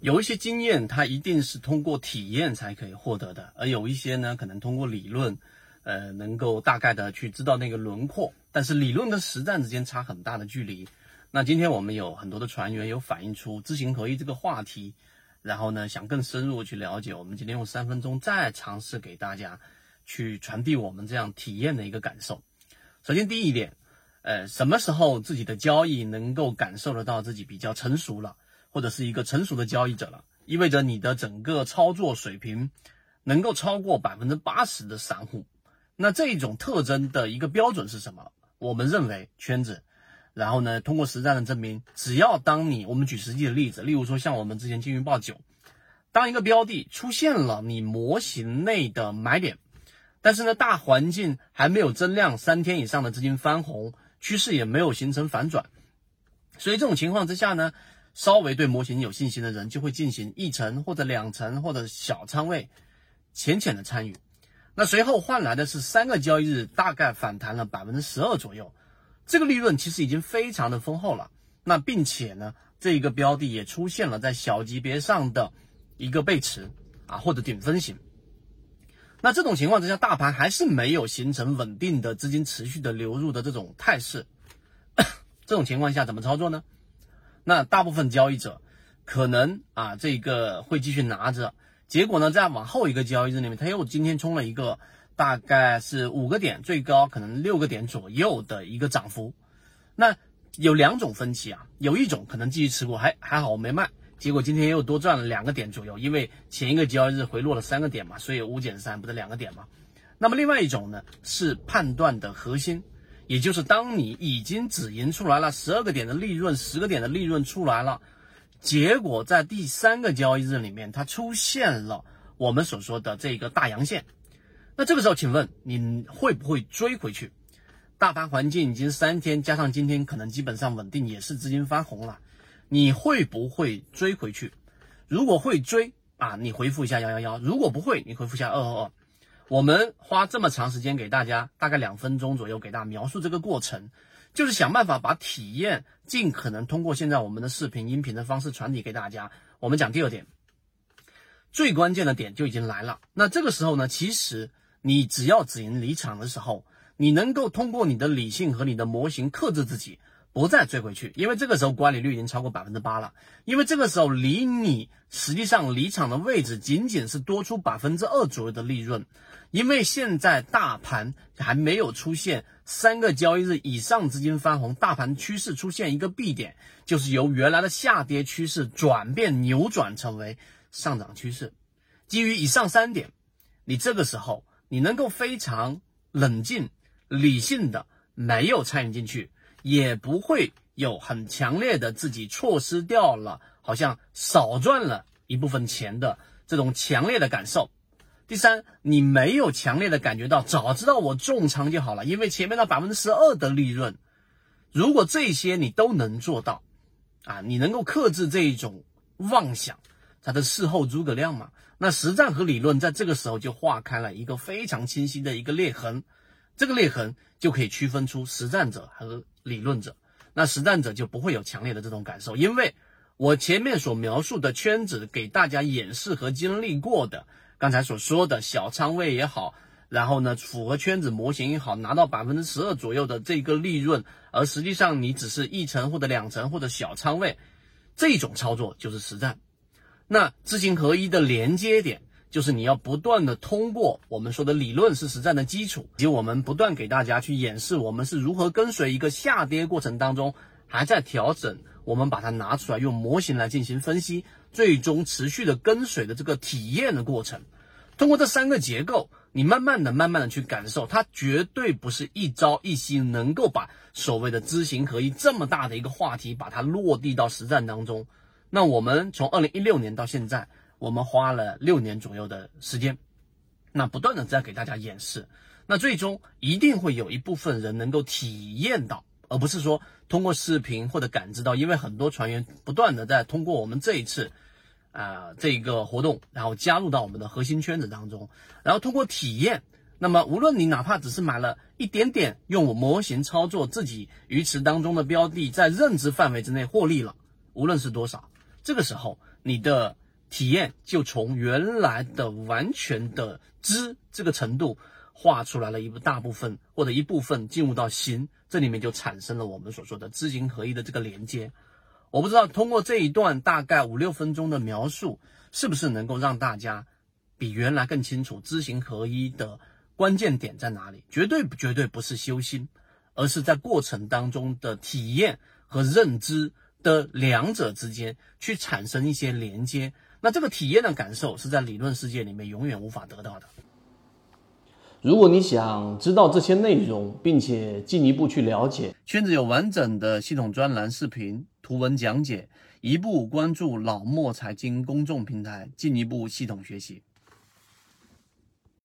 有一些经验，它一定是通过体验才可以获得的，而有一些呢，可能通过理论，呃，能够大概的去知道那个轮廓。但是理论跟实战之间差很大的距离。那今天我们有很多的船员有反映出知行合一这个话题，然后呢，想更深入去了解。我们今天用三分钟再尝试给大家去传递我们这样体验的一个感受。首先第一点，呃，什么时候自己的交易能够感受得到自己比较成熟了？或者是一个成熟的交易者了，意味着你的整个操作水平能够超过百分之八十的散户。那这种特征的一个标准是什么？我们认为圈子。然后呢，通过实战的证明，只要当你我们举实际的例子，例如说像我们之前金鱼报九，当一个标的出现了你模型内的买点，但是呢大环境还没有增量三天以上的资金翻红，趋势也没有形成反转，所以这种情况之下呢。稍微对模型有信心的人，就会进行一层或者两层或者小仓位，浅浅的参与。那随后换来的是三个交易日大概反弹了百分之十二左右，这个利润其实已经非常的丰厚了。那并且呢，这一个标的也出现了在小级别上的一个背驰啊或者顶分型。那这种情况之下，大盘还是没有形成稳定的资金持续的流入的这种态势。这种情况下怎么操作呢？那大部分交易者可能啊，这个会继续拿着，结果呢，在往后一个交易日里面，他又今天冲了一个大概是五个点，最高可能六个点左右的一个涨幅。那有两种分歧啊，有一种可能继续持股，还还好我没卖，结果今天又多赚了两个点左右，因为前一个交易日回落了三个点嘛，所以五减三不是两个点嘛。那么另外一种呢，是判断的核心。也就是当你已经止盈出来了十二个点的利润，十个点的利润出来了，结果在第三个交易日里面，它出现了我们所说的这个大阳线，那这个时候，请问你会不会追回去？大盘环境已经三天加上今天可能基本上稳定，也是资金翻红了，你会不会追回去？如果会追啊，你回复一下幺幺幺；如果不会，你回复一下二二二。我们花这么长时间给大家，大概两分钟左右给大家描述这个过程，就是想办法把体验尽可能通过现在我们的视频、音频的方式传递给大家。我们讲第二点，最关键的点就已经来了。那这个时候呢，其实你只要止盈离场的时候，你能够通过你的理性和你的模型克制自己。不再追回去，因为这个时候管理率已经超过百分之八了。因为这个时候离你实际上离场的位置仅仅是多出百分之二左右的利润，因为现在大盘还没有出现三个交易日以上资金翻红，大盘趋势出现一个 B 点，就是由原来的下跌趋势转变扭转成为上涨趋势。基于以上三点，你这个时候你能够非常冷静理性的没有参与进去。也不会有很强烈的自己错失掉了，好像少赚了一部分钱的这种强烈的感受。第三，你没有强烈的感觉到，早知道我重仓就好了，因为前面的百分之十二的利润，如果这些你都能做到，啊，你能够克制这一种妄想，它的事后诸葛亮嘛，那实战和理论在这个时候就划开了一个非常清晰的一个裂痕。这个裂痕就可以区分出实战者和理论者。那实战者就不会有强烈的这种感受，因为我前面所描述的圈子给大家演示和经历过的，刚才所说的小仓位也好，然后呢符合圈子模型也好，拿到百分之十二左右的这个利润，而实际上你只是一层或者两层或者小仓位，这种操作就是实战。那知行合一的连接点。就是你要不断的通过我们说的理论是实战的基础，以及我们不断给大家去演示我们是如何跟随一个下跌过程当中还在调整，我们把它拿出来用模型来进行分析，最终持续的跟随的这个体验的过程。通过这三个结构，你慢慢的、慢慢的去感受，它绝对不是一朝一夕能够把所谓的知行合一这么大的一个话题把它落地到实战当中。那我们从二零一六年到现在。我们花了六年左右的时间，那不断的在给大家演示，那最终一定会有一部分人能够体验到，而不是说通过视频或者感知到，因为很多船员不断的在通过我们这一次啊这个活动，然后加入到我们的核心圈子当中，然后通过体验，那么无论你哪怕只是买了一点点，用我模型操作自己鱼池当中的标的，在认知范围之内获利了，无论是多少。这个时候你的体验就从原来的完全的知这个程度，画出来了一大部分或者一部分进入到行，这里面就产生了我们所说的知行合一的这个连接。我不知道通过这一段大概五六分钟的描述，是不是能够让大家比原来更清楚知行合一的关键点在哪里？绝对绝对不是修心，而是在过程当中的体验和认知的两者之间去产生一些连接。那这个体验的感受是在理论世界里面永远无法得到的。如果你想知道这些内容，并且进一步去了解，圈子有完整的系统专栏视频、图文讲解，一步关注老莫财经公众平台，进一步系统学习。